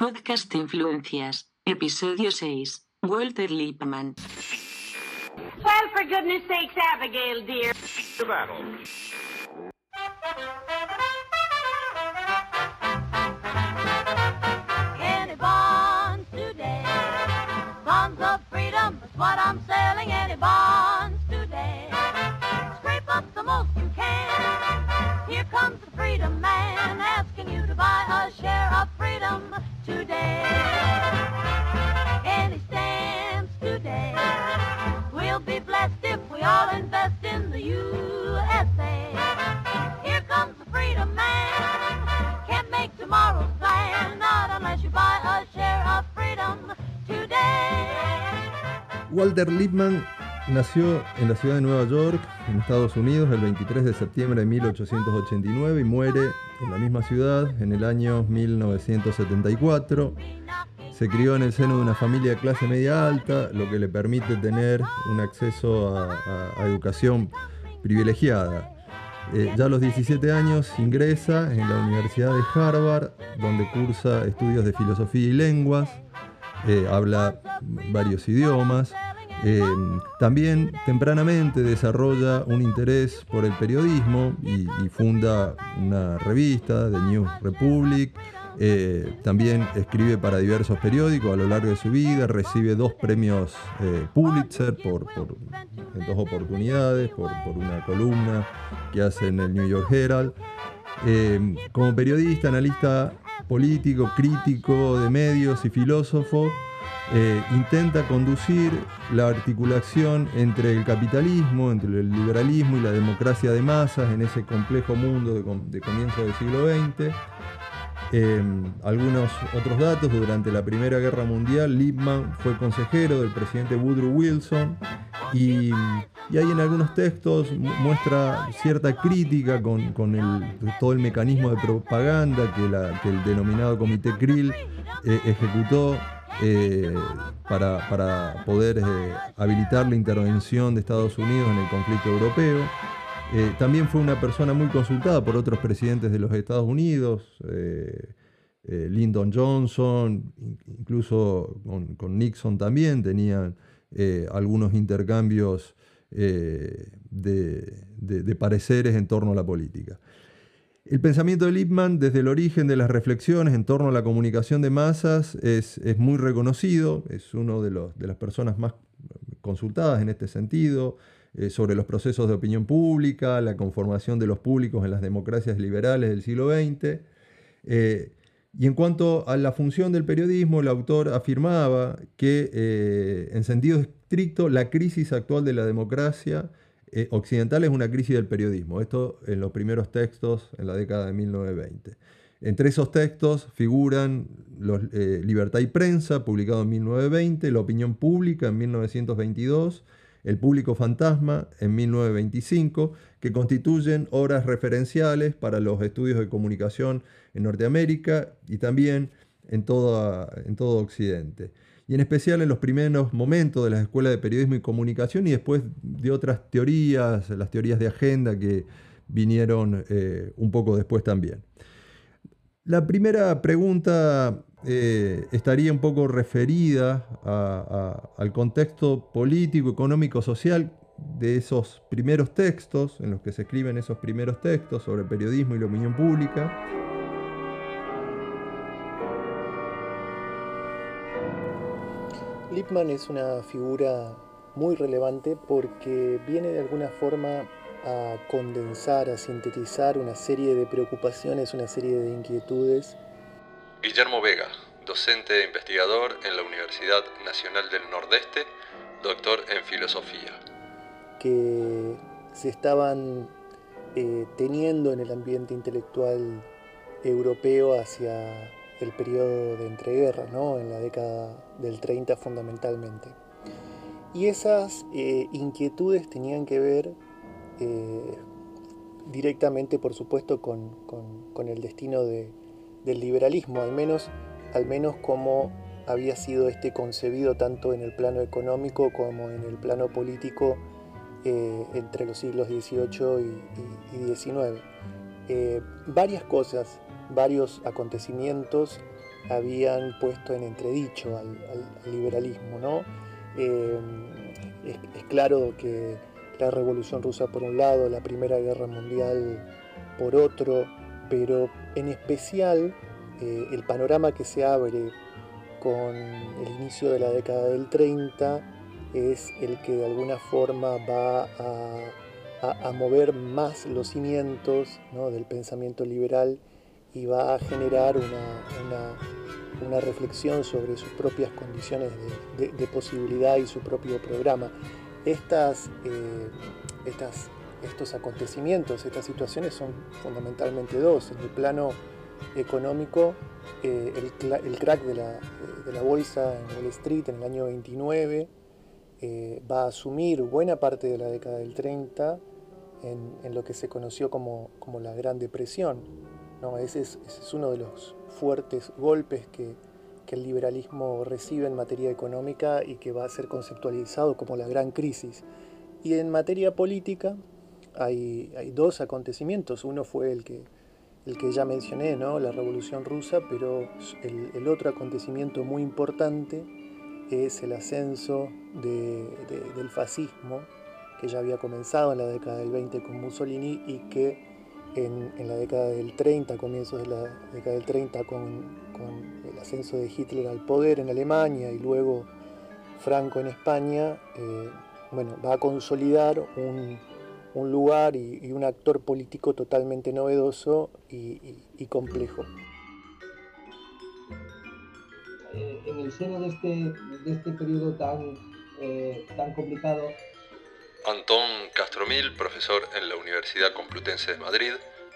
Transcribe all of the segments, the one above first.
Podcast Influencias, episodio 6. Walter Lippmann. Well, for goodness sakes, Abigail, dear. to battle. Any bonds today? Bonds of freedom, that's what I'm selling. Any bonds today? Scrape up the most you can. Here comes the freedom man asking you to buy a share of freedom today. Today? We'll be blessed if we all invest in the USA. Here comes the freedom man. Can't make tomorrow's plan, not unless you buy a share of freedom today. Walter Lippmann nació en la ciudad de Nueva York, en Estados Unidos, el 23 de septiembre de 1889 y muere en la misma ciudad en el año 1974. Se crió en el seno de una familia de clase media alta, lo que le permite tener un acceso a, educación privilegiada. Eh, ya a los 17 años ingresa en la Universidad de Harvard, donde cursa estudios de filosofía y lenguas, eh, habla varios idiomas. Eh, también tempranamente desarrolla un interés por el periodismo y, funda una revista, The New Republic. Eh, también escribe para diversos periódicos a lo largo de su vida, recibe dos premios eh, Pulitzer por, en dos oportunidades, por, una columna que hace en el New York Herald. Eh, como periodista, analista político, crítico de medios y filósofo, eh, intenta conducir la articulación entre el capitalismo, entre el liberalismo y la democracia de masas en ese complejo mundo de, com- de comienzo del siglo XX. Eh, algunos otros datos, durante la Primera Guerra Mundial, Lippmann fue consejero del presidente Woodrow Wilson y, ahí en algunos textos mu- muestra cierta crítica con, todo el mecanismo de propaganda que el denominado Comité Krill eh, ejecutó eh, para, poder eh, habilitar la intervención de Estados Unidos en el conflicto europeo. Eh, también fue una persona muy consultada por otros presidentes de los Estados Unidos, Lyndon Johnson, in- incluso con, Nixon también tenían algunos intercambios de pareceres en torno a la política. El pensamiento de Lippmann, desde el origen de las reflexiones en torno a la comunicación de masas, es, muy reconocido, es uno de las personas más consultadas en este sentido, eh, sobre los procesos de opinión pública, la conformación de los públicos en las democracias liberales del siglo XX. Eh, y en cuanto a la función del periodismo, el autor afirmaba que, eh, en sentido estricto, la crisis actual de la democracia eh, occidental es una crisis del periodismo. Esto en los primeros textos en la década de 1920. Entre esos textos figuran eh, Libertad y Prensa, publicado en 1920, La Opinión Pública en 1922, El Público Fantasma en 1925, que constituyen obras referenciales para los estudios de comunicación en Norteamérica y también en todo Occidente. Y en especial en los primeros momentos de las escuelas de periodismo y comunicación y después de otras teorías, las teorías de agenda que vinieron eh, un poco después también. La primera pregunta eh, estaría un poco referida al contexto político, económico, social de esos primeros textos, en los que se escriben esos primeros textos sobre periodismo y la opinión pública. Lippmann es una figura muy relevante porque viene de alguna forma a condensar, a sintetizar una serie de preocupaciones, una serie de inquietudes Guillermo Vega, docente e investigador en la Universidad Nacional del Nordeste, doctor en filosofía. que se estaban eh, teniendo en el ambiente intelectual europeo hacia el periodo de entreguerra, ¿no? en la década del 30 fundamentalmente. Y esas eh, inquietudes tenían que ver eh, directamente, por supuesto, con, con- el destino de- del liberalismo, al menos, al menos como había sido este concebido tanto en el plano económico como en el plano político eh, entre los siglos XVIII y, y- y XIX. Varias cosas, varios acontecimientos habían puesto en entredicho al, liberalismo. ¿no? Eh, es, claro que la Revolución Rusa por un lado, la Primera Guerra Mundial por otro, pero en especial eh, el panorama que se abre con el inicio de la década del 30 es el que de alguna forma va a, mover más los cimientos del pensamiento liberal y va a generar una, reflexión sobre sus propias condiciones de, posibilidad y su propio programa. Estas, eh, estas, estos acontecimientos, estas situaciones son fundamentalmente dos. En el plano económico, eh, el, crack de la, de la, bolsa en Wall Street en el año 29 eh, va a asumir buena parte de la década del 30 en, lo que se conoció como, como la Gran Depresión. ¿No? Ese, es, uno de los fuertes golpes que, que, el liberalismo recibe en materia económica y que va a ser conceptualizado como la gran crisis. Y en materia política hay, hay dos acontecimientos. Uno fue el que el que ya mencioné, ¿no? la Revolución Rusa, pero el, otro acontecimiento muy importante es el ascenso del fascismo, que ya había comenzado en la década del 20 con Mussolini y que en, la década del 30, comienzos de la década del 30, con, el ascenso de Hitler al poder en Alemania y luego Franco en España, eh, bueno, va a consolidar un, un lugar y, un actor político totalmente novedoso y, complejo. Eh, en el seno de este, de este periodo tan, eh, tan complicado. Antón Castromil, profesor en la Universidad Complutense de Madrid,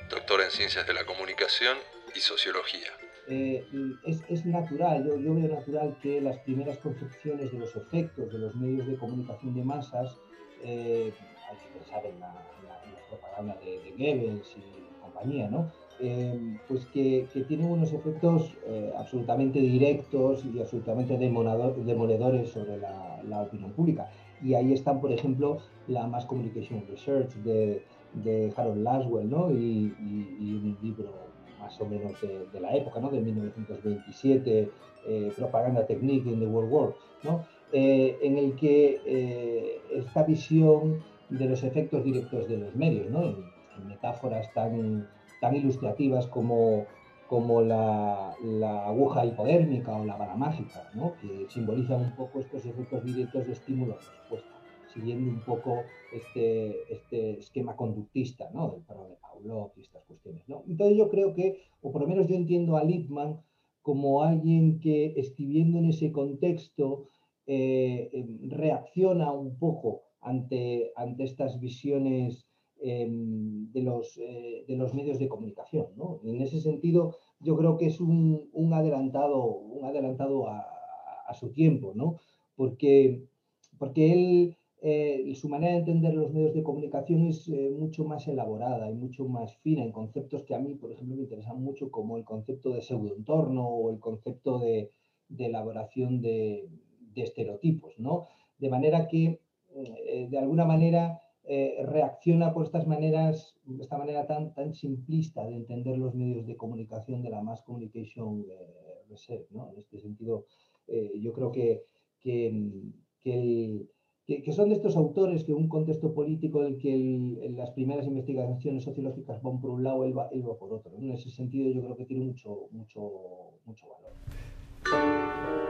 doctor en Ciencias de la Comunicación y Sociología. Eh, es, es, natural, yo, veo natural que las primeras concepciones de los efectos de los medios de comunicación de masas hay que pensar en la, propaganda de, de, y compañía, ¿no? Eh, pues que, tienen unos efectos eh, absolutamente directos y absolutamente demoledores sobre la, opinión pública. Y ahí están, por ejemplo, la Mass Communication Research de, de Harold Laswell, ¿no? Y, un libro más o menos de, la época, ¿no? De 1927, eh, Propaganda Technique in the World War, ¿no? en el que esta visión de los efectos directos de los medios, ¿no? en, metáforas tan, tan ilustrativas como, como la, aguja hipodérmica o la vara mágica, ¿no? que simbolizan un poco estos efectos directos de estímulo-respuesta, siguiendo un poco este, este esquema conductista ¿no? del perro de Pavlov y estas cuestiones. ¿no? Entonces yo creo que, o por lo menos yo entiendo a Lippmann como alguien que escribiendo en ese contexto eh, em, reacciona un poco ante, ante estas visiones em, de, los, eh, de, los, medios de comunicación. ¿no? En ese sentido, yo creo que es un, un adelantado, un adelantado a, su tiempo, ¿no? porque, porque él, eh, su manera de entender los medios de comunicación es eh, mucho más elaborada y mucho más fina en conceptos que a mí, por ejemplo, me interesan mucho, como el concepto de pseudoentorno o el concepto de, elaboración de, estereotipos. ¿no? De manera que eh, de alguna manera eh, reacciona por estas maneras, esta manera tan, tan simplista de entender los medios de comunicación de la Mass Communication eh. ¿no? En este sentido, yo creo que, que, que, son de estos autores que un contexto político en el que las primeras investigaciones sociológicas van por un lado, él va, va por otro. En ese sentido, yo creo que tiene mucho, mucho, mucho valor.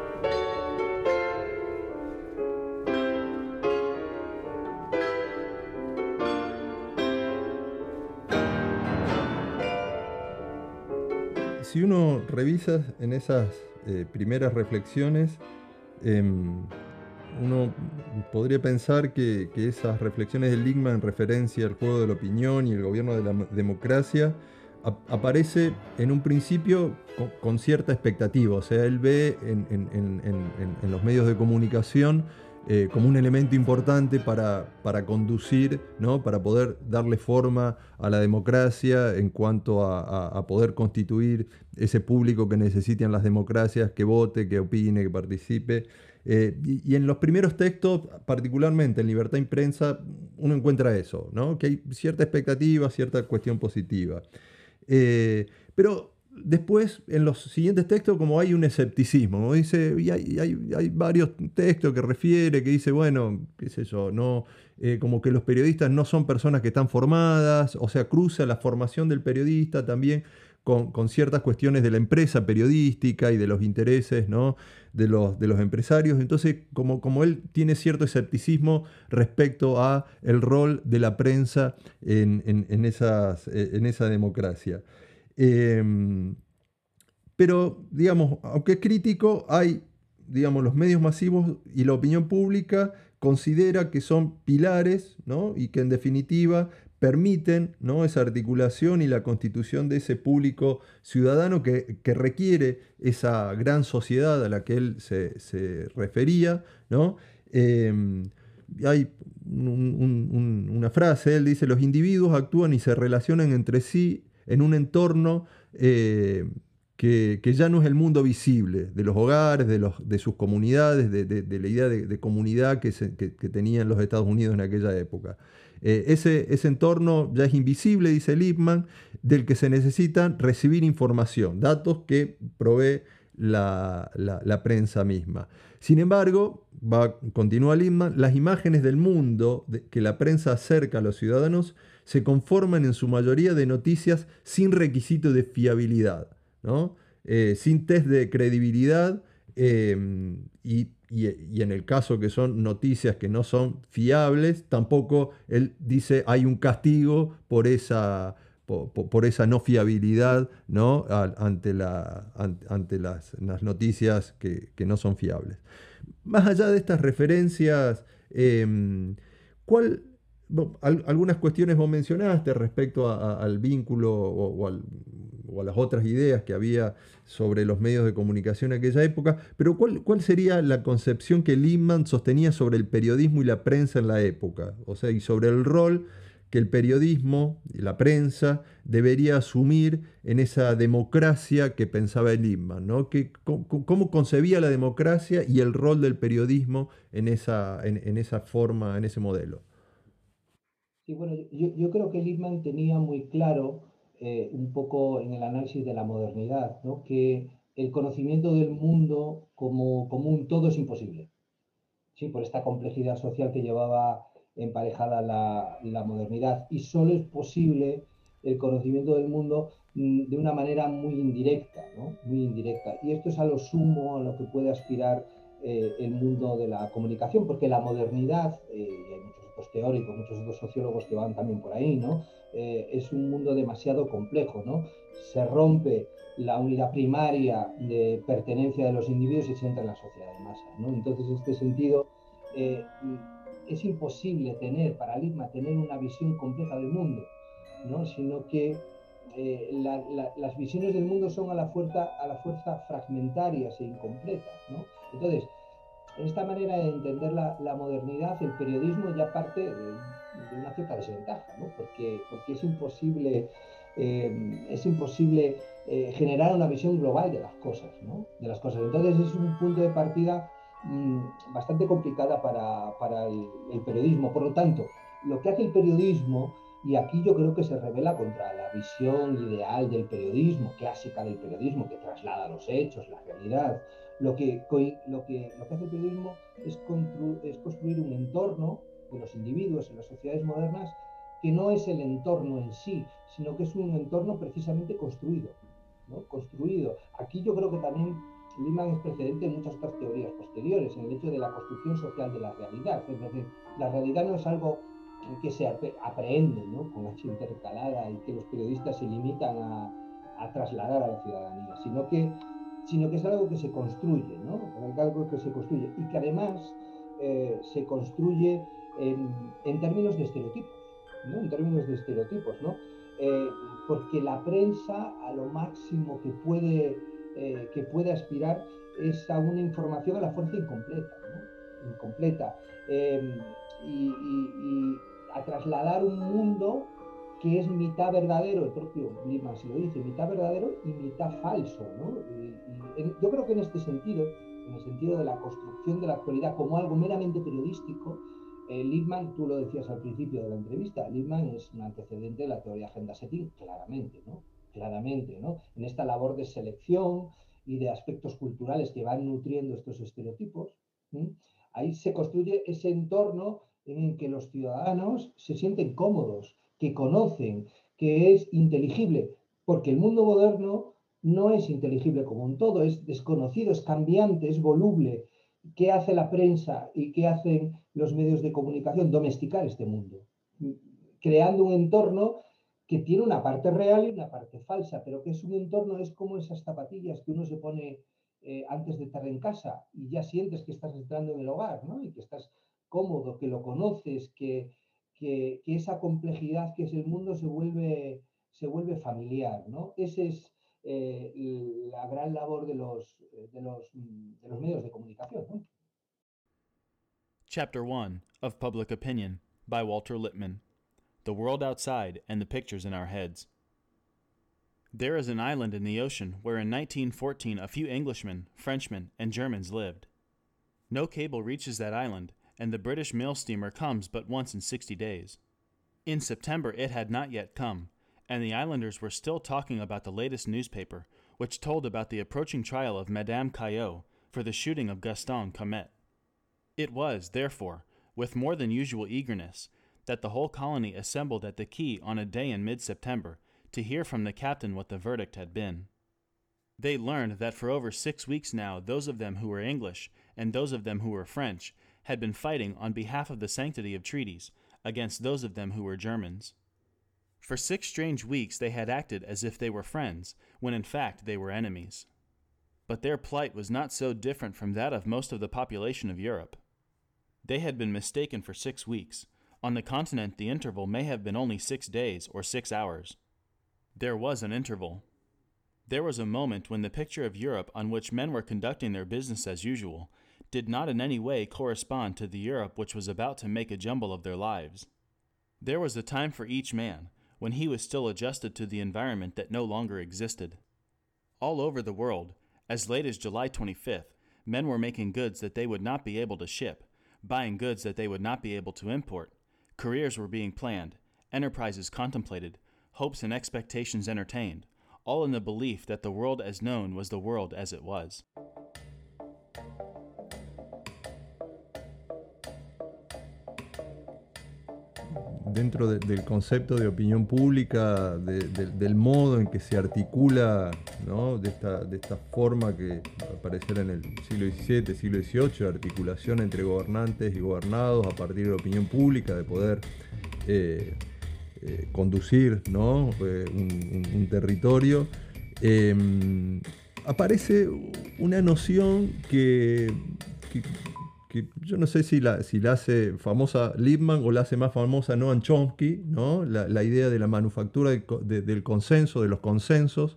Si uno revisa en esas eh, primeras reflexiones, em, uno podría pensar que, esas reflexiones de Ligma en referencia al juego de la opinión y el gobierno de la democracia aparece en un principio con, cierta expectativa, o sea, él ve en los medios de comunicación eh, como un elemento importante para, para conducir, ¿no? para poder darle forma a la democracia en cuanto a, poder constituir ese público que necesitan las democracias, que vote, que opine, que participe. Eh, y, en los primeros textos, particularmente en Libertad Imprensa, uno encuentra eso, ¿no? que hay cierta expectativa, cierta cuestión positiva. Eh, pero después, en los siguientes textos, como hay un escepticismo, dice, y hay, varios textos que refiere, que dice, bueno, qué sé yo, no, eh, como que los periodistas no son personas que están formadas, o sea, cruza la formación del periodista también con, ciertas cuestiones de la empresa periodística y de los intereses ¿no? de, los, de los empresarios. Entonces, como, como él tiene cierto escepticismo respecto a el rol de la prensa en, esas, en esa democracia. Em, pero, digamos, aunque es crítico, hay, digamos, los medios masivos y la opinión pública considera que son pilares ¿no? y que en definitiva permiten ¿no? esa articulación y la constitución de ese público ciudadano que, requiere esa gran sociedad a la que él se, refería. ¿no? Em, hay una frase, él dice, los individuos actúan y se relacionan entre sí en un entorno eh, que, ya no es el mundo visible, de los hogares, de, sus comunidades, de, la idea de, comunidad que, tenían los Estados Unidos en aquella época. Eh, ese, entorno ya es invisible, dice Lippmann, del que se necesita recibir información, datos que provee la, prensa misma. Sin embargo, va, continúa Lippmann, las imágenes del mundo que la prensa acerca a los ciudadanos se conforman en su mayoría de noticias sin requisito de fiabilidad, ¿no? Eh, sin test de credibilidad eh, y y, en el caso que son noticias que no son fiables, tampoco él dice hay un castigo por esa, por, esa no fiabilidad ¿no? ante, ante las, noticias que, no son fiables. Más allá de estas referencias, em, ¿cuál, algunas cuestiones vos mencionaste respecto al vínculo o, a las otras ideas que había sobre los medios de comunicación en aquella época, pero ¿cuál, ¿cuál, sería la concepción que Lehman sostenía sobre el periodismo y la prensa en la época? O sea, y sobre el rol que el periodismo la prensa debería asumir en esa democracia que pensaba Lehman, ¿no? Que, cómo, concebía la democracia y el rol del periodismo en esa, en esa forma, en ese modelo. Sí, bueno, yo, creo que Lippmann tenía muy claro eh, un poco en el análisis de la modernidad, ¿no? que el conocimiento del mundo como, como un todo es imposible. Sí, por esta complejidad social que llevaba emparejada la, modernidad. Y solo es posible el conocimiento del mundo mm, de una manera muy indirecta, ¿no? Muy indirecta. Y esto es a lo sumo a lo que puede aspirar eh, el mundo de la comunicación, porque la modernidad, eh, pues, teóricos, muchos otros sociólogos que van también por ahí, ¿no? Eh, es un mundo demasiado complejo, ¿no? Se rompe la unidad primaria de pertenencia de los individuos y se entra en la sociedad de masa, ¿no? Entonces, en este sentido, eh, es imposible tener, para Ligma, tener una visión compleja del mundo, ¿no? Sino que eh, las visiones del mundo son a la fuerza, a la fuerza fragmentarias e incompletas, ¿no? Entonces, esta manera de entender la, modernidad, el periodismo ya parte de, una cierta desventaja, ¿no? porque, porque es imposible, eh, es imposible eh, generar una visión global de las cosas. ¿no? De las cosas. Entonces es un punto de partida mm, bastante complicada para, el, el, periodismo. Por lo tanto, lo que hace el periodismo, y aquí yo creo que se revela contra la visión ideal del periodismo, clásica del periodismo, que traslada los hechos, la realidad, lo que, lo que, lo que hace el periodismo es, es construir un entorno de los individuos en las sociedades modernas que no es el entorno en sí, sino que es un entorno precisamente construido. ¿no? Construido. Aquí yo creo que también Liman es precedente en muchas otras teorías posteriores, en el hecho de la construcción social de la realidad. Es decir, la realidad no es algo que se aprehende ¿no? con H intercalada y que los periodistas se limitan a, a trasladar a la ciudadanía, sino que sino que es algo que se construye, ¿no? algo que se construye y que además eh, se construye en, términos de estereotipos, ¿no? En términos de estereotipos, ¿no? Eh, porque la prensa a lo máximo que puede, eh, que puede aspirar es a una información a la fuerza incompleta, ¿no? Incompleta. y, a trasladar un mundo que es mitad verdadero, el propio Lippmann se lo dice, mitad verdadero y mitad falso. ¿no? yo creo que en este sentido, en el sentido de la construcción de la actualidad como algo meramente periodístico, eh, tú lo decías al principio de la entrevista, Lippmann es un antecedente de la teoría agenda setting, claramente, ¿no? claramente, ¿no? En esta labor de selección y de aspectos culturales que van nutriendo estos estereotipos, ahí se construye ese entorno en el que los ciudadanos se sienten cómodos, que conocen, que es inteligible, porque el mundo moderno no es inteligible como un todo, es desconocido, es cambiante, es voluble. ¿Qué hace la prensa y qué hacen los medios de comunicación? Domesticar este mundo, creando un entorno que tiene una parte real y una parte falsa, pero que es un entorno, es como esas zapatillas que uno se pone eh, antes de estar en casa y ya sientes que estás entrando en el hogar, ¿no? Y que estás cómodo, que lo conoces, que, que, esa complejidad que es el mundo se vuelve, se vuelve familiar, ¿no? Esa es eh, la gran labor de los, de los, de los medios de comunicación, ¿no? Chapter 1 of Public Opinion by Walter Lippmann the world outside, and the pictures in our heads. There is an island in the ocean where in 1914 a few Englishmen, Frenchmen, and Germans lived. No cable reaches that island, and the British mail steamer comes but once in 60 days. In September, it had not yet come, and the islanders were still talking about the latest newspaper, which told about the approaching trial of Madame Caillot for the shooting of Gaston Comet. It was, therefore, with more than usual eagerness that the whole colony assembled at the quay on a day in mid September to hear from the captain what the verdict had been. They learned that for over six weeks now, those of them who were English and those of them who were French had been fighting on behalf of the sanctity of treaties against those of them who were Germans. For six strange weeks they had acted as if they were friends, when in fact they were enemies. But their plight was not so different from that of most of the population of Europe. They had been mistaken for six weeks, on the continent, the interval may have been only six days or six hours. There was an interval. There was a moment when the picture of Europe on which men were conducting their business as usual did not in any way correspond to the Europe which was about to make a jumble of their lives. There was a time for each man when he was still adjusted to the environment that no longer existed. All over the world, as late as July 25th, men were making goods that they would not be able to ship, buying goods that they would not be able to import, Careers were being planned, enterprises contemplated, hopes and expectations entertained, all in the belief that the world as known was the world as it was. Dentro de, del concepto de opinión pública, de, de, del modo en que se articula, ¿no? de, esta, de esta forma que aparecerá en el siglo XVII, siglo XVIII, articulación entre gobernantes y gobernados a partir de la opinión pública, de poder eh, eh, conducir ¿no? Eh, un, territorio. Em, aparece una noción que yo no sé si la, si la hace famosa Lippmann o la hace más famosa Noam Chomsky, ¿no? la, idea de la manufactura del consenso, de los consensos,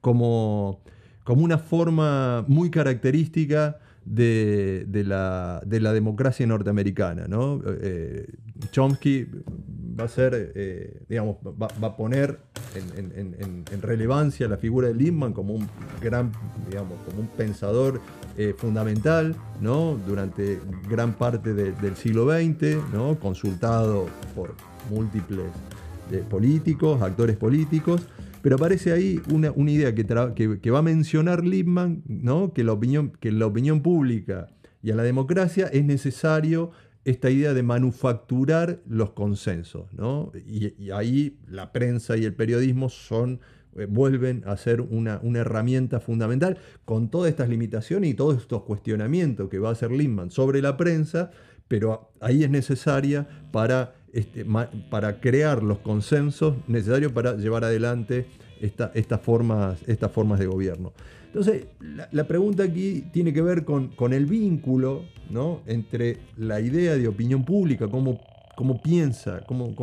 como, como una forma muy característica de, la, democracia norteamericana. ¿no? Eh, Chomsky va a ser, eh, digamos, va, a poner en, relevancia la figura de Lippmann como un gran, digamos, como un pensador eh, fundamental, ¿no? Durante gran parte del siglo XX, ¿no? Consultado por múltiples políticos, actores políticos, pero aparece ahí una, idea que, que, va a mencionar Lippmann, ¿no? que, la opinión, que la opinión pública y a la democracia es necesario esta idea de manufacturar los consensos. ¿no? Y, ahí la prensa y el periodismo son, eh, vuelven a ser una, una, herramienta fundamental con todas estas limitaciones y todos estos cuestionamientos que va a hacer Lippmann sobre la prensa, pero ahí es necesaria para, este, para crear los consensos necesarios para llevar adelante estas, formas, estas formas de gobierno. Entonces, la, pregunta aquí tiene que ver con, con el vínculo ¿no? entre la idea de opinión pública, cómo, cómo piensa, cómo,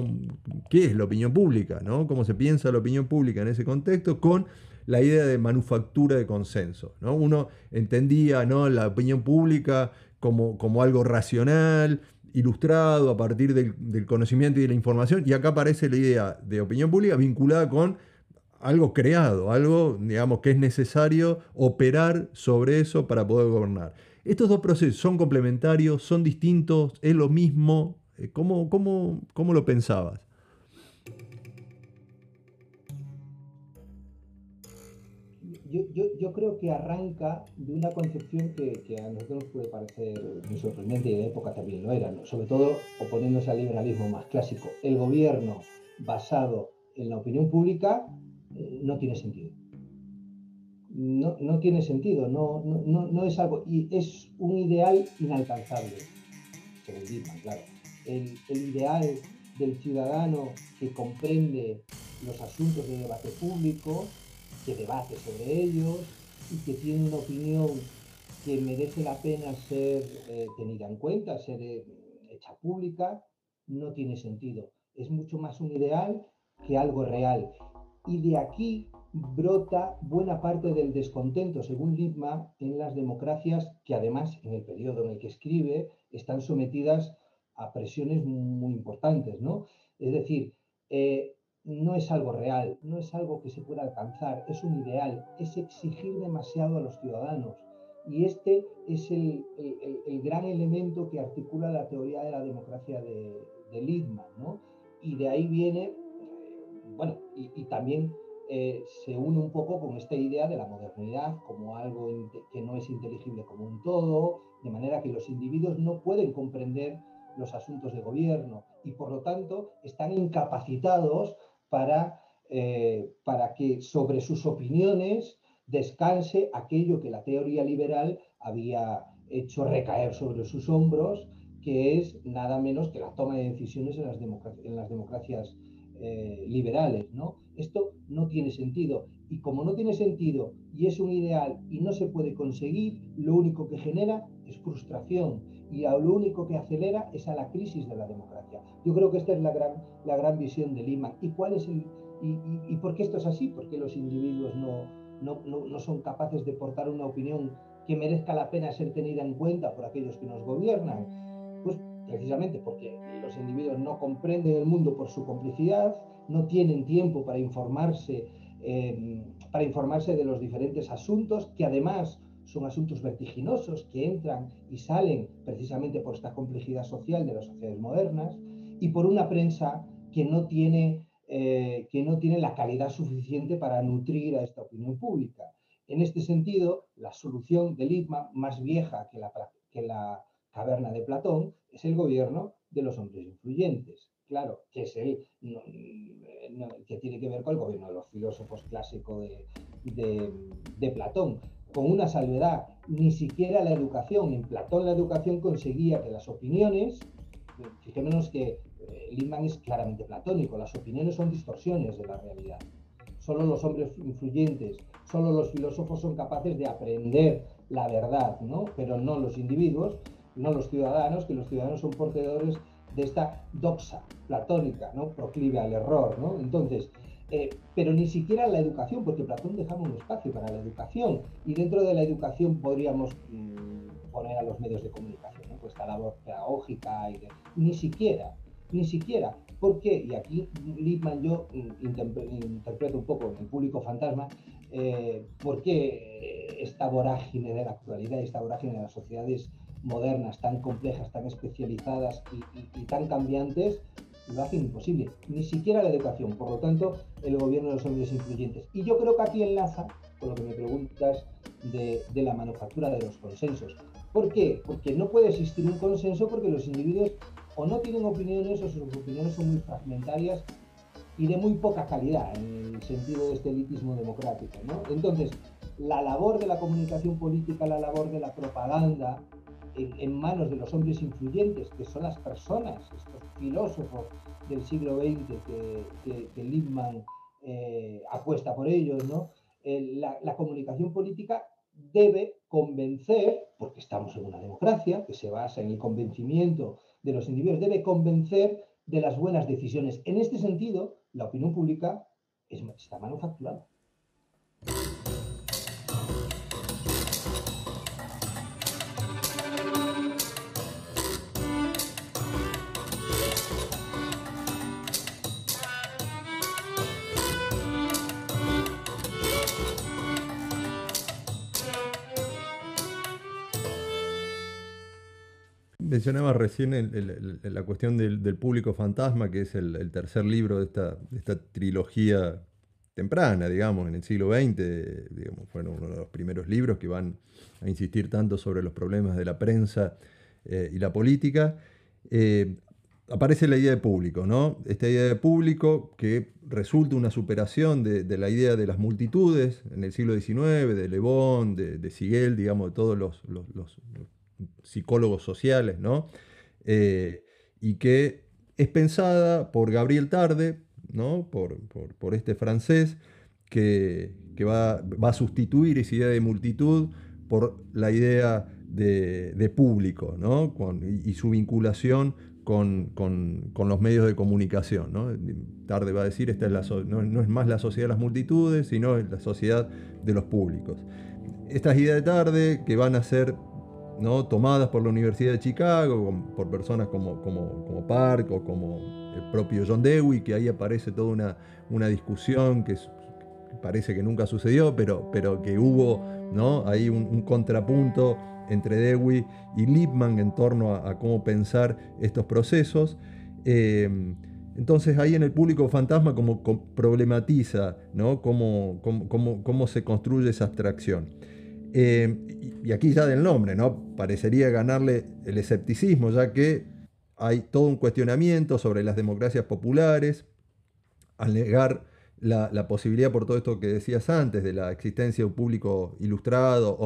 qué es la opinión pública, ¿no? cómo se piensa la opinión pública en ese contexto, con la idea de manufactura de consenso. ¿no? Uno entendía ¿no? la opinión pública como, como algo racional, ilustrado a partir del, del, conocimiento y de la información, y acá aparece la idea de opinión pública vinculada con algo creado, algo, digamos, que es necesario operar sobre eso para poder gobernar. Estos dos procesos son complementarios, son distintos, es lo mismo. Eh, ¿Cómo, cómo, cómo lo pensabas? yo, creo que arranca de una concepción que, a nosotros nos puede parecer muy sorprendente y de época también lo era, sobre todo oponiéndose al liberalismo más clásico. El gobierno basado en la opinión pública no tiene sentido. No, no tiene sentido, no, no, no, es algo, y es un ideal inalcanzable, según claro. El, el ideal del ciudadano que comprende los asuntos de debate público, que debate sobre ellos y que tiene una opinión que merece la pena ser eh, tenida en cuenta, ser eh, hecha pública, no tiene sentido. Es mucho más un ideal que algo real. Y de aquí brota buena parte del descontento, según Lippmann, en las democracias que además en el periodo en el que escribe están sometidas a presiones muy importantes, ¿no? Es decir, eh, no es algo real, no es algo que se pueda alcanzar, es un ideal, es exigir demasiado a los ciudadanos. Y este es el, gran elemento que articula la teoría de la democracia de, de ¿no? Y de ahí viene, y, también eh, se une un poco con esta idea de la modernidad como algo que no es inteligible como un todo, de manera que los individuos no pueden comprender los asuntos de gobierno y por lo tanto están incapacitados para, eh, para que sobre sus opiniones descanse aquello que la teoría liberal había hecho recaer sobre sus hombros, que es nada menos que la toma de decisiones en las democracias eh, liberales. ¿no? Esto no tiene sentido. Y como no tiene sentido y es un ideal y no se puede conseguir, lo único que genera es frustración y lo único que acelera es a la crisis de la democracia. Yo creo que esta es la gran, la gran visión de Lima. ¿Y cuál es el, y, y, por qué esto es así? Porque los individuos no, no, no, son capaces de portar una opinión que merezca la pena ser tenida en cuenta por aquellos que nos gobiernan? Pues precisamente porque los individuos no comprenden el mundo por su complicidad, no tienen tiempo para informarse, eh, para informarse de los diferentes asuntos que además son asuntos vertiginosos que entran y salen precisamente por esta complejidad social de las sociedades modernas y por una prensa que no tiene, eh, que no tiene la calidad suficiente para nutrir a esta opinión pública. En este sentido, la solución del ITMA, más vieja que la, que la caverna de Platón, es el gobierno de los hombres influyentes. Claro, que es el que tiene que ver con el gobierno de los filósofos clásicos de, de Platón con una salvedad, ni siquiera la educación. En Platón la educación conseguía que las opiniones, fijémonos que eh, Lindman es claramente platónico, las opiniones son distorsiones de la realidad. Solo los hombres influyentes, solo los filósofos son capaces de aprender la verdad, ¿no? Pero no los individuos, no los ciudadanos, que los ciudadanos son portadores de esta doxa platónica, ¿no? Proclive al error, ¿no? Entonces, eh, pero ni siquiera la educación, porque Platón dejaba un espacio para la educación y dentro de la educación podríamos mm, poner a los medios de comunicación, pues esta labor pedagógica, y ni siquiera, ni siquiera. ¿Por qué? Y aquí Lippmann yo interpreto un poco el público fantasma, eh, ¿por qué esta vorágine de la actualidad, esta vorágine de las sociedades modernas, tan complejas, tan especializadas y tan cambiantes, lo hacen imposible, ni siquiera la educación, por lo tanto, el gobierno de los hombres influyentes. Y yo creo que aquí enlaza con lo que me preguntas de, la manufactura de los consensos. ¿Por qué? Porque no puede existir un consenso porque los individuos o no tienen opiniones o sus opiniones son muy fragmentarias y de muy poca calidad en el sentido de este elitismo democrático. Entonces, la labor de la comunicación política, la labor de la propaganda, en, manos de los hombres influyentes, que son las personas, estos filósofos del siglo XX que, que, Lippmann eh, apuesta por ellos, ¿no? la, la, comunicación política debe convencer, porque estamos en una democracia que se basa en el convencimiento de los individuos, debe convencer de las buenas decisiones. En este sentido, la opinión pública es, está manufacturada. Mencionaba recién la cuestión del, público fantasma, que es el, tercer libro de esta, trilogía temprana, digamos, en el siglo XX, digamos, fueron uno de los primeros libros que van a insistir tanto sobre los problemas de la prensa eh, y la política. Eh, aparece la idea de público, ¿no? Esta idea de público que resulta una superación de, la idea de las multitudes en el siglo XIX, de Le Bon, de, de Siguel, digamos, de todos los, psicólogos sociales, ¿no? Eh, y que es pensada por Gabriel Tarde, ¿no? por, este francés, que, va, a sustituir esa idea de multitud por la idea de, público ¿no? y, su vinculación con, los medios de comunicación. ¿no? Tarde va a decir, esta es la no, es más la sociedad de las multitudes, sino la sociedad de los públicos. Estas ideas de Tarde que van a ser ¿no? tomadas por la Universidad de Chicago, por personas como, como, como Park o como el propio John Dewey, que ahí aparece toda una, una discusión que, parece que nunca sucedió, pero, pero que hubo ¿no? ahí un, contrapunto entre Dewey y Lippmann en torno a, cómo pensar estos procesos. Eh, entonces ahí en el público fantasma como, problematiza ¿no? cómo, cómo, cómo se construye esa abstracción. Eh, y aquí ya del nombre, ¿no? Parecería ganarle el escepticismo, ya que hay todo un cuestionamiento sobre las democracias populares, al negar la, posibilidad, por todo esto que decías antes, de la existencia de un público ilustrado,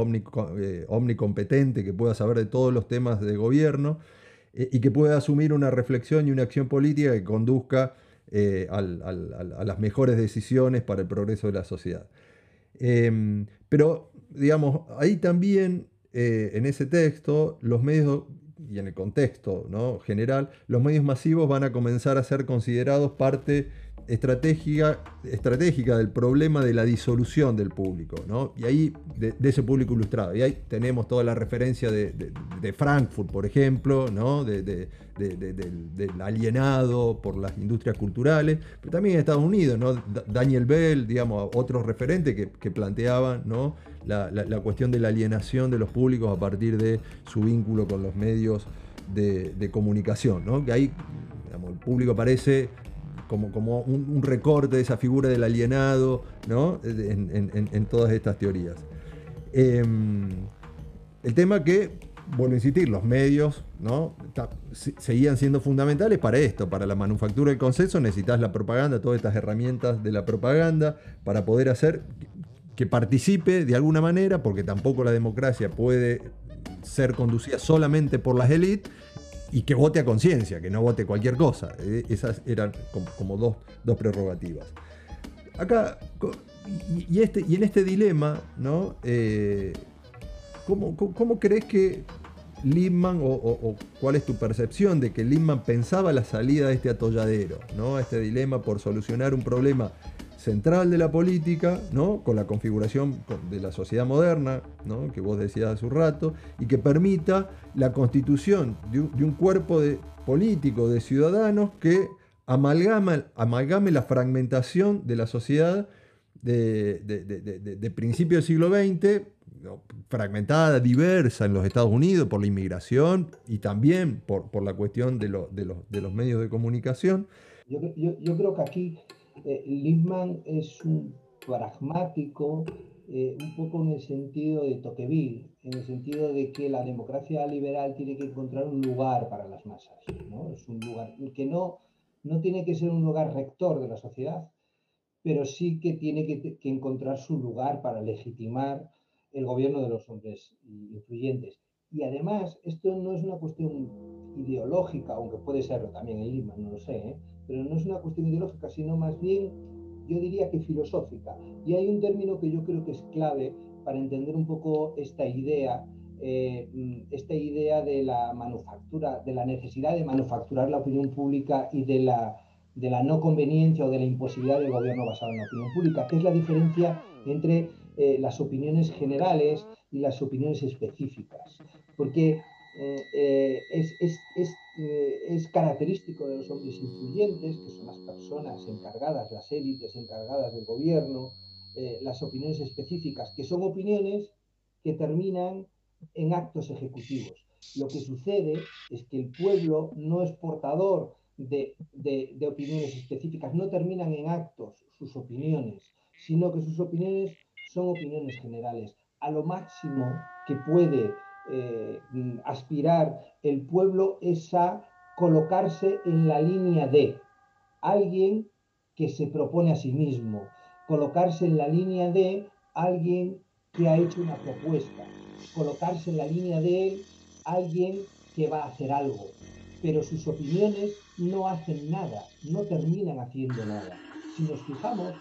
eh, omnicompetente, que pueda saber de todos los temas de gobierno eh, y que pueda asumir una reflexión y una acción política que conduzca a las mejores decisiones para el progreso de la sociedad. Pero, digamos, ahí también, eh, en ese texto, los medios, y en el contexto ¿no? general, los medios masivos van a comenzar a ser considerados parte estratégica, estratégica del problema de la disolución del público, ¿no? y ahí de, ese público ilustrado. Y ahí tenemos toda la referencia de, Frankfurt, por ejemplo, ¿no? del alienado por las industrias culturales, pero también en Estados Unidos, ¿no? Daniel Bell, digamos, otros referentes que, planteaban ¿no? la, cuestión de la alienación de los públicos a partir de su vínculo con los medios de, comunicación, ¿no? que ahí el público parece como, un, recorte de esa figura del alienado ¿no? en, todas estas teorías. Em, el tema que, vuelvo a insistir, los medios ¿no? seguían siendo fundamentales para esto, para la manufactura del consenso necesitas la propaganda, todas estas herramientas de la propaganda para poder hacer que participe de alguna manera, porque tampoco la democracia puede ser conducida solamente por las élites, y que vote a conciencia, que no vote cualquier cosa. Eh, esas eran como, dos, prerrogativas. Acá, y, este, y en este dilema, ¿no? Eh, ¿cómo, crees que Lindman, o, cuál es tu percepción de que Lindman pensaba la salida de este atolladero, ¿no? este dilema por solucionar un problema central de la política, ¿no? con la configuración de la sociedad moderna, ¿no? que vos decías hace un rato, y que permita la constitución de un, cuerpo de, político de ciudadanos que amalgame, amalgame la fragmentación de la sociedad de, de, principio del siglo XX, fragmentada, diversa en los Estados Unidos por la inmigración y también por, la cuestión de, los, medios de comunicación. Yo creo que aquí eh, Lippmann es un pragmático, eh, un poco en el sentido de Tocqueville, en el sentido de que la democracia liberal tiene que encontrar un lugar para las masas, ¿no? Es un lugar que no, no tiene que ser un lugar rector de la sociedad, pero sí que tiene que, que encontrar su lugar para legitimar el gobierno de los hombres influyentes. Y además, esto no es una cuestión ideológica, aunque puede serlo también en Lippmann, no lo sé, ¿eh? Pero no es una cuestión ideológica, sino más bien, yo diría que filosófica. Y hay un término que yo creo que es clave para entender un poco esta idea, eh, esta idea de la manufactura, de la necesidad de manufacturar la opinión pública y de la, de la no conveniencia o de la imposibilidad del gobierno basado en la opinión pública, que es la diferencia entre eh, las opiniones generales y las opiniones específicas. Porque eh, es, es, es eh, es característico de los hombres influyentes, que son las personas encargadas, las élites encargadas del gobierno, eh, las opiniones específicas, que son opiniones que terminan en actos ejecutivos. Lo que sucede es que el pueblo no es portador de, de, opiniones específicas, no terminan en actos sus opiniones, sino que sus opiniones son opiniones generales. A lo máximo que puede eh, aspirar el pueblo es a colocarse en la línea de alguien que se propone a sí mismo, colocarse en la línea de alguien que ha hecho una propuesta, colocarse en la línea de alguien que va a hacer algo, pero sus opiniones no hacen nada, no terminan haciendo nada. Si nos fijamos,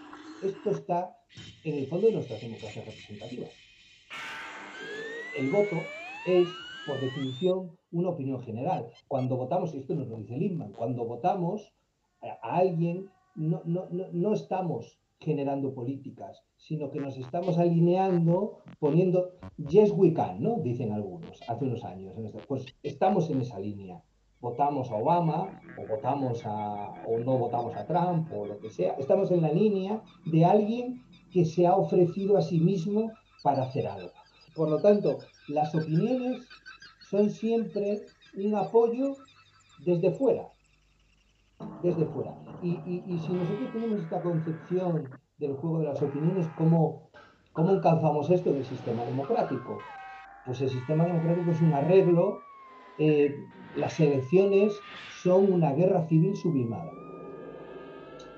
esto está en el fondo de nuestras democracias representativas. El voto es, por definición, una opinión general. Cuando votamos, y esto nos lo dice Lindman, cuando votamos a alguien, no, no, no, estamos generando políticas, sino que nos estamos alineando poniendo yes we can, ¿no? Dicen algunos, hace unos años. Pues estamos en esa línea. Votamos a Obama o votamos a o no votamos a Trump o lo que sea. Estamos en la línea de alguien que se ha ofrecido a sí mismo para hacer algo. Por lo tanto, las opiniones son siempre un apoyo desde fuera, desde fuera. Y, si nosotros tenemos esta concepción del juego de las opiniones, ¿cómo, cómo alcanzamos esto en el sistema democrático? Pues el sistema democrático es un arreglo, eh, las elecciones son una guerra civil sublimada.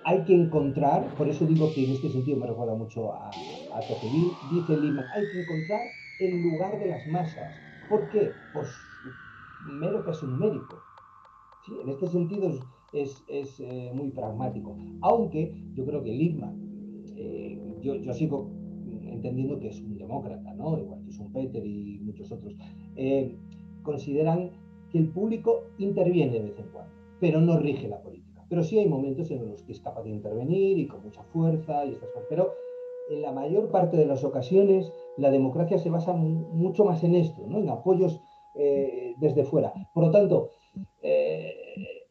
Hay que encontrar, por eso digo que en este sentido me recuerda mucho a, a Tocqueville, dice Lima, hay que encontrar el lugar de las masas. ¿Por qué? Pues mero caso numérico. ¿Sí? En este sentido es, es eh, muy pragmático. Aunque yo creo que Lippmann, eh, yo, yo, sigo entendiendo que es un demócrata, ¿no? igual que es un Peter y muchos otros, eh, consideran que el público interviene de vez en cuando, pero no rige la política. Pero sí hay momentos en los que es capaz de intervenir y con mucha fuerza y estas cosas. Pero en la mayor parte de las ocasiones la democracia se basa mucho más en esto, ¿no? en apoyos desde fuera. Por lo tanto,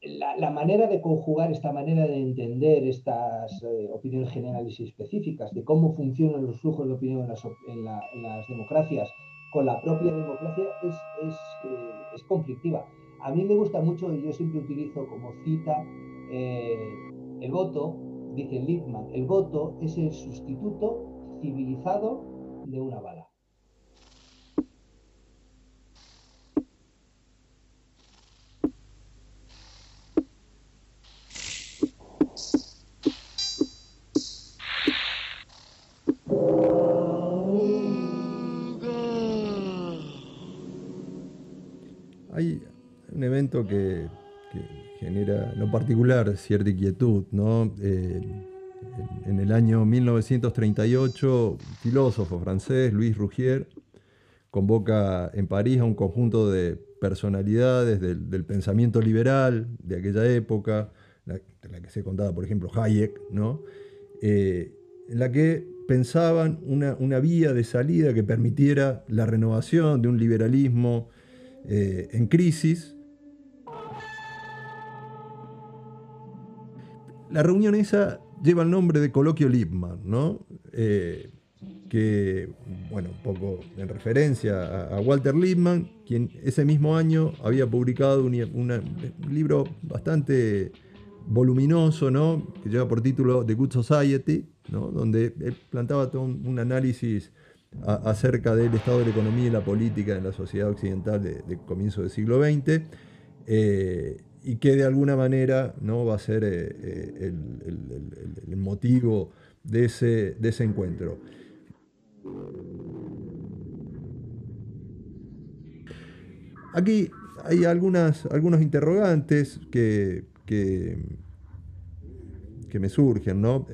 la, manera de conjugar esta manera de entender estas eh, opiniones generales y específicas, de cómo funcionan los flujos de opinión en las, democracias con la propia democracia, es, eh, conflictiva. A mí me gusta mucho, y yo siempre utilizo como cita, eh, el voto, dice Lippmann, el voto es el sustituto civilizado de una bala. un evento que, genera en lo particular cierta inquietud. ¿no? Eh, en, el año 1938, un filósofo francés, Louis Rougier, convoca en París a un conjunto de personalidades del, pensamiento liberal de aquella época, de la que se contaba, por ejemplo, Hayek, ¿no? Eh, en la que pensaban una, una, vía de salida que permitiera la renovación de un liberalismo eh, en crisis. La reunión esa lleva el nombre de Coloquio Lippmann, ¿no? Eh, que, bueno, un poco en referencia a, Walter Lippmann, quien ese mismo año había publicado un, libro bastante voluminoso, ¿no? que lleva por título The Good Society, ¿no? donde él plantaba todo un análisis acerca del estado de la economía y la política en la sociedad occidental de, comienzo del siglo XX y que de alguna manera ¿no? va a ser eh, eh, el, motivo de ese, de ese encuentro. Aquí hay algunas, algunos interrogantes que, que que me surgen, ¿no?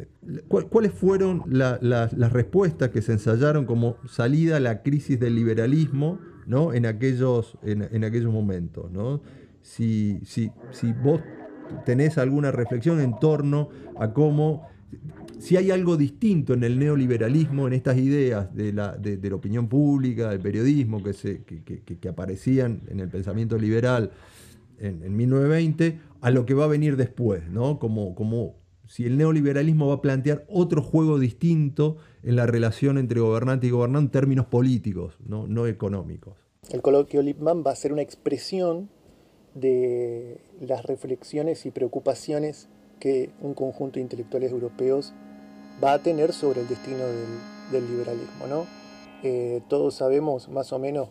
¿Cuáles fueron las respuestas que se ensayaron como salida a la crisis del liberalismo ¿no? en, aquellos, en, aquellos momentos? ¿no? Si, si, si vos tenés alguna reflexión en torno a cómo, si hay algo distinto en el neoliberalismo, en estas ideas de la, de, la opinión pública, del periodismo que, se, que, que, aparecían en el pensamiento liberal en, en, 1920, a lo que va a venir después, ¿no? Como, como si el neoliberalismo va a plantear otro juego distinto en la relación entre gobernante y gobernante en términos políticos, no, económicos. El coloquio Lippmann va a ser una expresión de las reflexiones y preocupaciones que un conjunto de intelectuales europeos va a tener sobre el destino del, liberalismo. ¿no? Eh, todos sabemos más o menos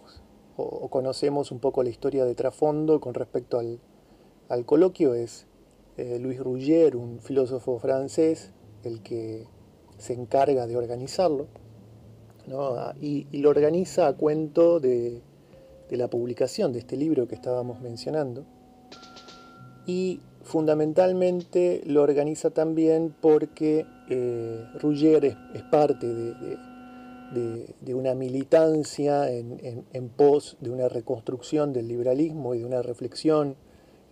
o, conocemos un poco la historia de trasfondo con respecto al, coloquio. Es eh, Luis Rougier, un filósofo francés, el que se encarga de organizarlo. Y, lo organiza a cuento de, de la publicación de este libro que estábamos mencionando. Y fundamentalmente lo organiza también porque eh, es, parte de, una militancia en, pos de una reconstrucción del liberalismo y de una reflexión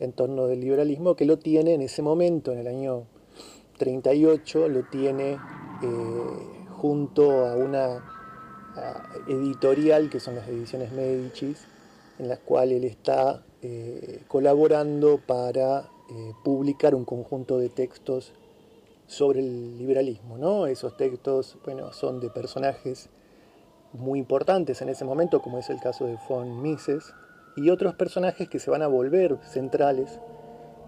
en torno del liberalismo que lo tiene en ese momento, en el año 38, lo tiene eh, junto a una editorial que son las ediciones Medicis, en las cuales él está eh, colaborando para eh, publicar un conjunto de textos sobre el liberalismo. ¿no? Esos textos bueno, son de personajes muy importantes en ese momento, como es el caso de von Mises, y otros personajes que se van a volver centrales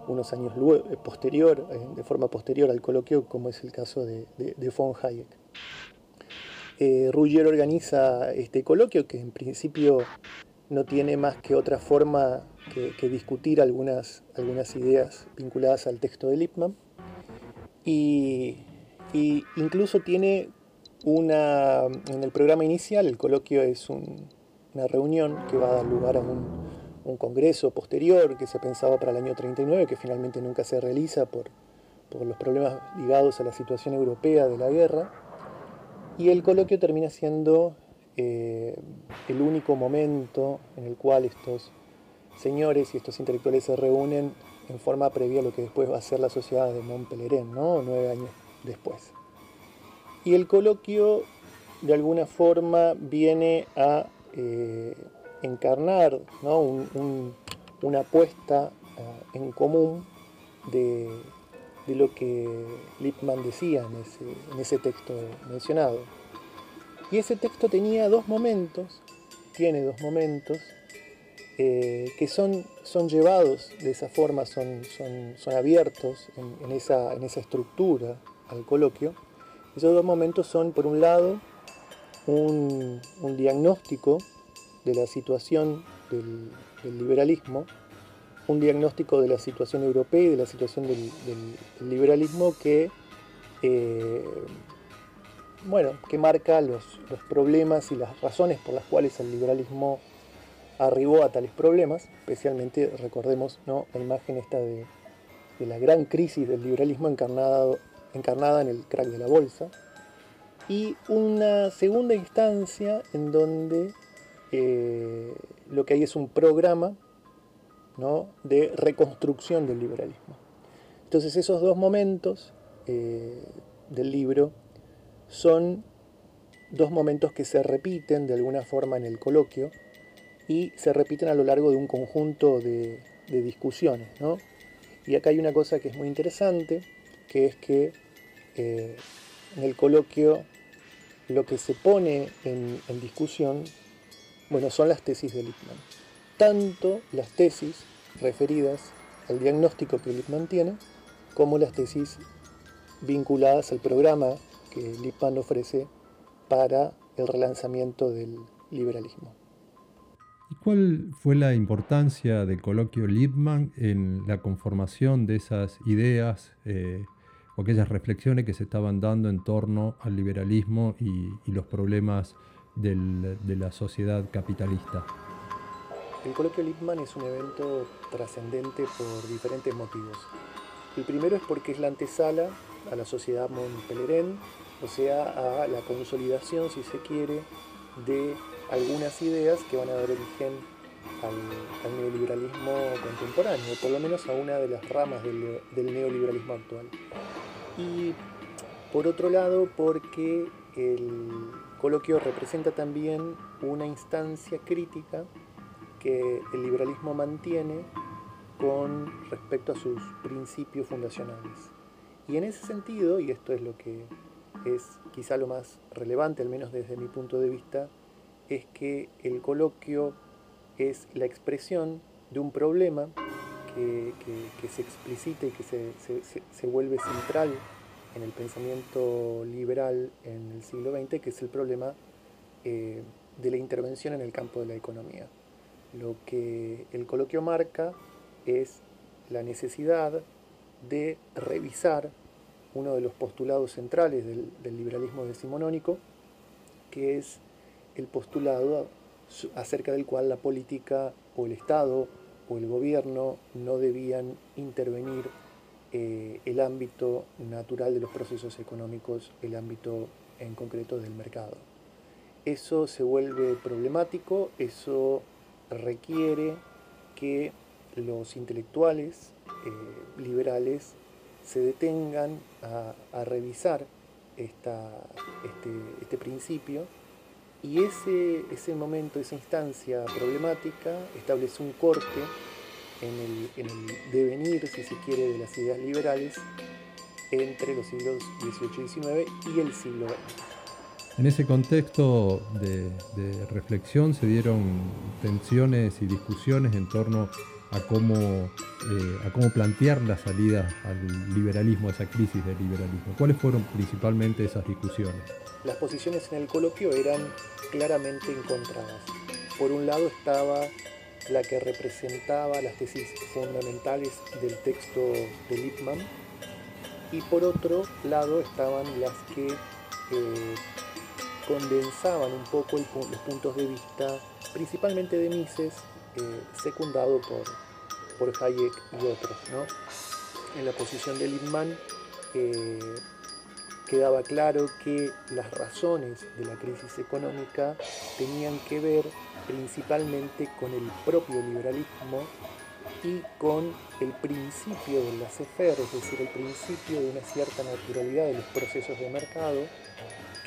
unos años luego, eh, posterior, eh, de forma posterior al coloquio, como es el caso de, von Hayek. Eh, organiza este coloquio que en principio no tiene más que otra forma que, discutir algunas, algunas ideas vinculadas al texto de Lippmann. Y, incluso tiene una, en el programa inicial, el coloquio es una reunión que va a dar lugar a un, congreso posterior que se pensaba para el año 39, que finalmente nunca se realiza por, los problemas ligados a la situación europea de la guerra. Y el coloquio termina siendo eh, el único momento en el cual estos señores y estos intelectuales se reúnen en forma previa a lo que después va a ser la sociedad de Montpellier, ¿no? nueve años después. Y el coloquio, de alguna forma, viene a eh, encarnar una apuesta eh, en común de, lo que Lippmann decía en ese, texto mencionado. Y ese texto tenía dos momentos, tiene dos momentos, eh, que son, son llevados de esa forma, son, son, abiertos en, esa, en esa estructura al coloquio. Esos dos momentos son, por un lado, un, diagnóstico de la situación del, liberalismo, un diagnóstico de la situación europea y de la situación del, liberalismo que, eh, bueno, que marca los, problemas y las razones por las cuales el liberalismo arribó a tales problemas, especialmente recordemos ¿no? la imagen esta de, la gran crisis del liberalismo encarnado, encarnada en el crack de la bolsa, y una segunda instancia en donde eh, lo que hay es un programa ¿no? de reconstrucción del liberalismo. Entonces esos dos momentos eh, del libro son dos momentos que se repiten de alguna forma en el coloquio, y se repiten a lo largo de un conjunto de, discusiones. Y acá hay una cosa que es muy interesante, que es que eh, en el coloquio lo que se pone en, discusión bueno, son las tesis de Lippmann. Tanto las tesis referidas al diagnóstico que Lippmann tiene, como las tesis vinculadas al programa que Lippmann ofrece para el relanzamiento del liberalismo. ¿Y cuál fue la importancia del coloquio Lippmann en la conformación de esas ideas eh, o aquellas reflexiones que se estaban dando en torno al liberalismo y, los problemas de la sociedad capitalista? El coloquio Lippmann es un evento trascendente por diferentes motivos. El primero es porque es la antesala a la sociedad Montpellier, o sea, a la consolidación, si se quiere, de algunas ideas que van a dar origen al, neoliberalismo contemporáneo, por lo menos a una de las ramas del, neoliberalismo actual. Y por otro lado, porque el coloquio representa también una instancia crítica que el liberalismo mantiene con respecto a sus principios fundacionales. Y en ese sentido, y esto es lo que es quizá lo más relevante, al menos desde mi punto de vista, es que el coloquio es la expresión de un problema que, se explicita y que se, vuelve central en el pensamiento liberal en el siglo XX, que es el problema eh, de la intervención en el campo de la economía. Lo que el coloquio marca es la necesidad de revisar uno de los postulados centrales del, liberalismo decimonónico, que es el postulado acerca del cual la política o el Estado o el gobierno no debían intervenir eh, el ámbito natural de los procesos económicos, el ámbito en concreto del mercado. Eso se vuelve problemático, eso requiere que los intelectuales eh, liberales se detengan a, revisar esta, este, este principio y ese, ese momento, esa instancia problemática establece un corte en el, en el, devenir, si se quiere, de las ideas liberales entre los siglos XVIII y XIX y el siglo XX. En ese contexto de, reflexión se dieron tensiones y discusiones en torno a cómo, eh, a cómo plantear la salida al liberalismo, a esa crisis del liberalismo. ¿Cuáles fueron principalmente esas discusiones? las posiciones en el coloquio eran claramente encontradas. Por un lado estaba la que representaba las tesis fundamentales del texto de Lippmann y por otro lado estaban las que eh, condensaban un poco los puntos de vista, principalmente de Mises, eh, secundado por, por Hayek y otros. En la posición de Lippmann eh, quedaba claro que las razones de la crisis económica tenían que ver principalmente con el propio liberalismo y con el principio del laissez-faire, es decir, el principio de una cierta naturalidad de los procesos de mercado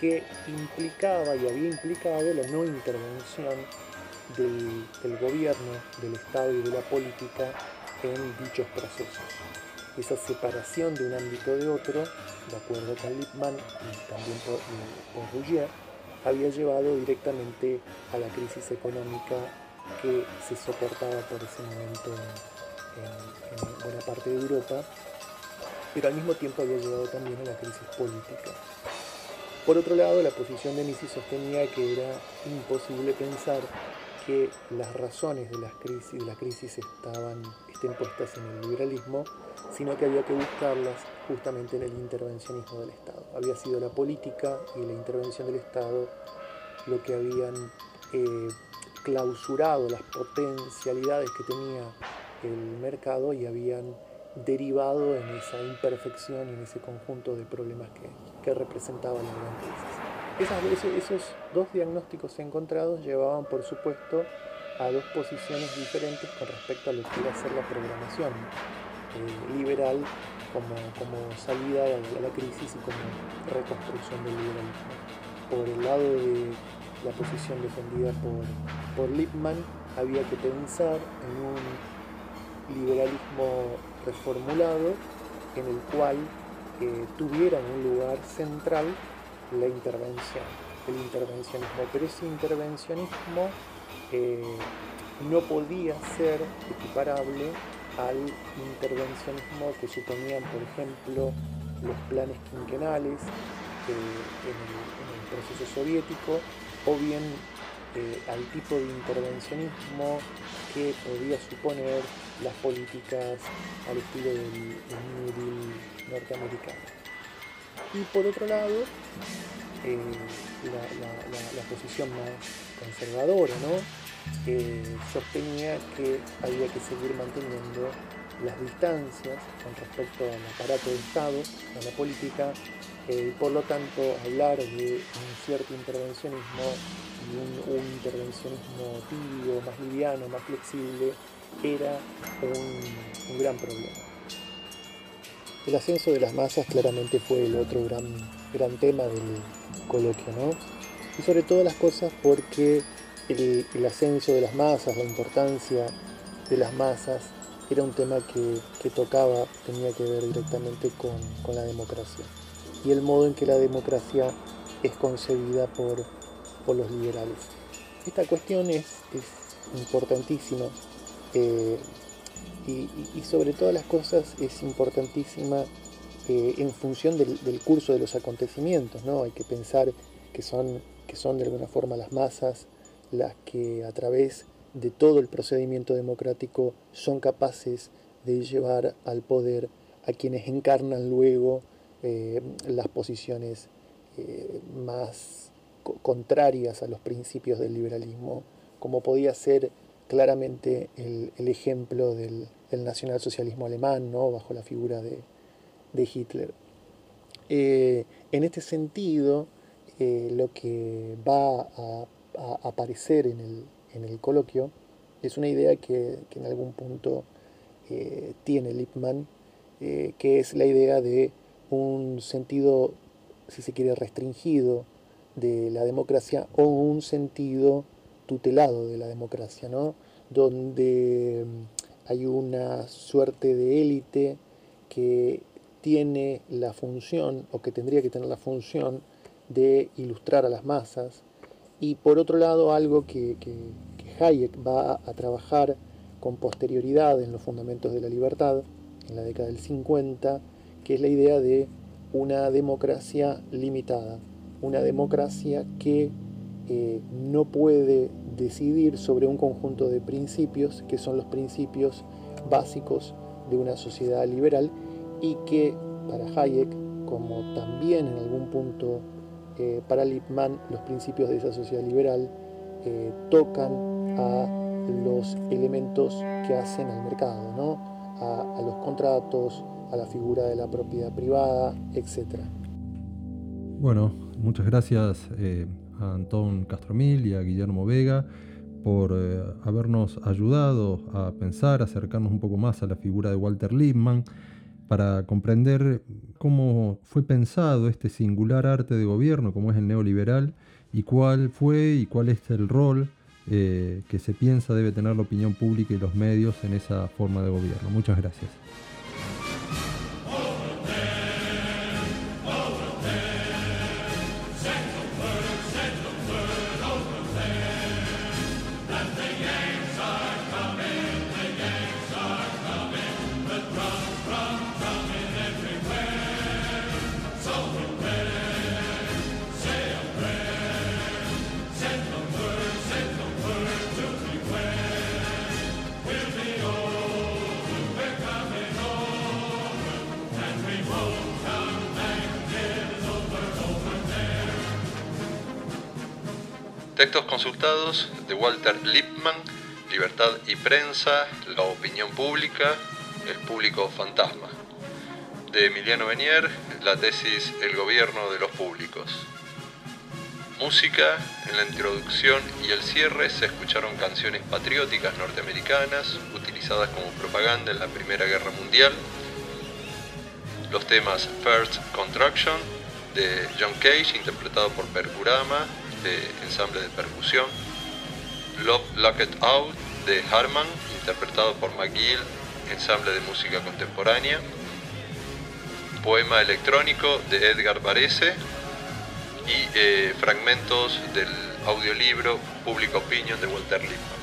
que implicaba y había implicado la no intervención del, gobierno, del Estado y de la política en dichos procesos esa separación de un ámbito de otro, de acuerdo con Lippmann y también por, por había llevado directamente a la crisis económica que se soportaba por ese momento en, en, buena parte de Europa, pero al mismo tiempo había llevado también a la crisis política. Por otro lado, la posición de Mises sostenía que era imposible pensar que las razones de, las crisis, de la crisis estaban, estén puestas en el liberalismo, sino que había que buscarlas justamente en el intervencionismo del Estado. Había sido la política y la intervención del Estado lo que habían eh, clausurado las potencialidades que tenía el mercado y habían derivado en esa imperfección y en ese conjunto de problemas que, que representaba la gran crisis. esos dos diagnósticos encontrados llevaban, por supuesto, a dos posiciones diferentes con respecto a lo que iba a ser la programación eh, liberal como, como salida a la crisis y como reconstrucción del liberalismo. Por el lado de la posición defendida por, por Lippmann, había que pensar en un liberalismo reformulado en el cual eh, tuviera un lugar central la intervención, el intervencionismo. Pero ese intervencionismo eh, no podía ser equiparable al intervencionismo que suponían, por ejemplo, los planes quinquenales eh, en, el, proceso soviético, o bien eh, al tipo de intervencionismo que podía suponer las políticas al estilo del, Deal norteamericano. Y por otro lado, eh, la, posición más conservadora, ¿no? sostenía que había que seguir manteniendo las distancias con respecto al aparato de Estado, a la política, eh, y por lo tanto hablar de un cierto intervencionismo un, intervencionismo tibio, más liviano, más flexible, era un, gran problema. El ascenso de las masas claramente fue el otro gran, gran tema del coloquio, ¿no? Y sobre todas las cosas porque el, ascenso de las masas, la importancia de las masas, era un tema que, tocaba, tenía que ver directamente con, la democracia y el modo en que la democracia es concebida por, los liberales. Esta cuestión es, importantísima eh, y, sobre todas las cosas es importantísima eh, en función del, curso de los acontecimientos. ¿no? Hay que pensar que son, que son de alguna forma las masas las que a través de todo el procedimiento democrático son capaces de llevar al poder a quienes encarnan luego eh, las posiciones eh, más contrarias a los principios del liberalismo, como podía ser claramente el, ejemplo del, nacionalsocialismo alemán, ¿no? bajo la figura de, Hitler. Eh, en este sentido, lo que va a, aparecer en el, coloquio es una idea que, en algún punto tiene Lippmann, que es la idea de un sentido, si se quiere, restringido de la democracia o un sentido tutelado de la democracia, ¿no? donde mm, hay una suerte de élite que tiene la función o que tendría que tener la función de ilustrar a las masas y por otro lado algo que, que Hayek va a trabajar con posterioridad en los fundamentos de la libertad en la década del 50 que es la idea de una democracia limitada, una democracia que eh, no puede decidir sobre un conjunto de principios que son los principios básicos de una sociedad liberal y que para Hayek, como también en algún punto eh, para Lippmann, los principios de esa sociedad liberal eh, tocan a los elementos que hacen al mercado, ¿no? a los contratos, a la figura de la propiedad privada, etc. Bueno, muchas gracias eh, a Antón Castromil y a Guillermo Vega por eh, habernos ayudado a pensar, acercarnos un poco más a la figura de Walter Lippmann, para comprender cómo fue pensado este singular arte de gobierno, como es el neoliberal, y cuál fue y cuál es el rol eh, que se piensa debe tener la opinión pública y los medios en esa forma de gobierno. Muchas gracias. Prensa, La Opinión Pública, El Público Fantasma. De Emiliano Benier, la tesis El Gobierno de los Públicos. Música, en la introducción y el cierre se escucharon canciones patrióticas norteamericanas utilizadas como propaganda en la Primera Guerra Mundial. Los temas First Contraction de John Cage, interpretado por Percurama, de ensamble de percusión, Love Locked Out de Harman, interpretado por McGill, ensamble de música contemporánea, Poema electrónico de Edgar Varese y eh, fragmentos del audiolibro Public Opinion de Walter Lippmann.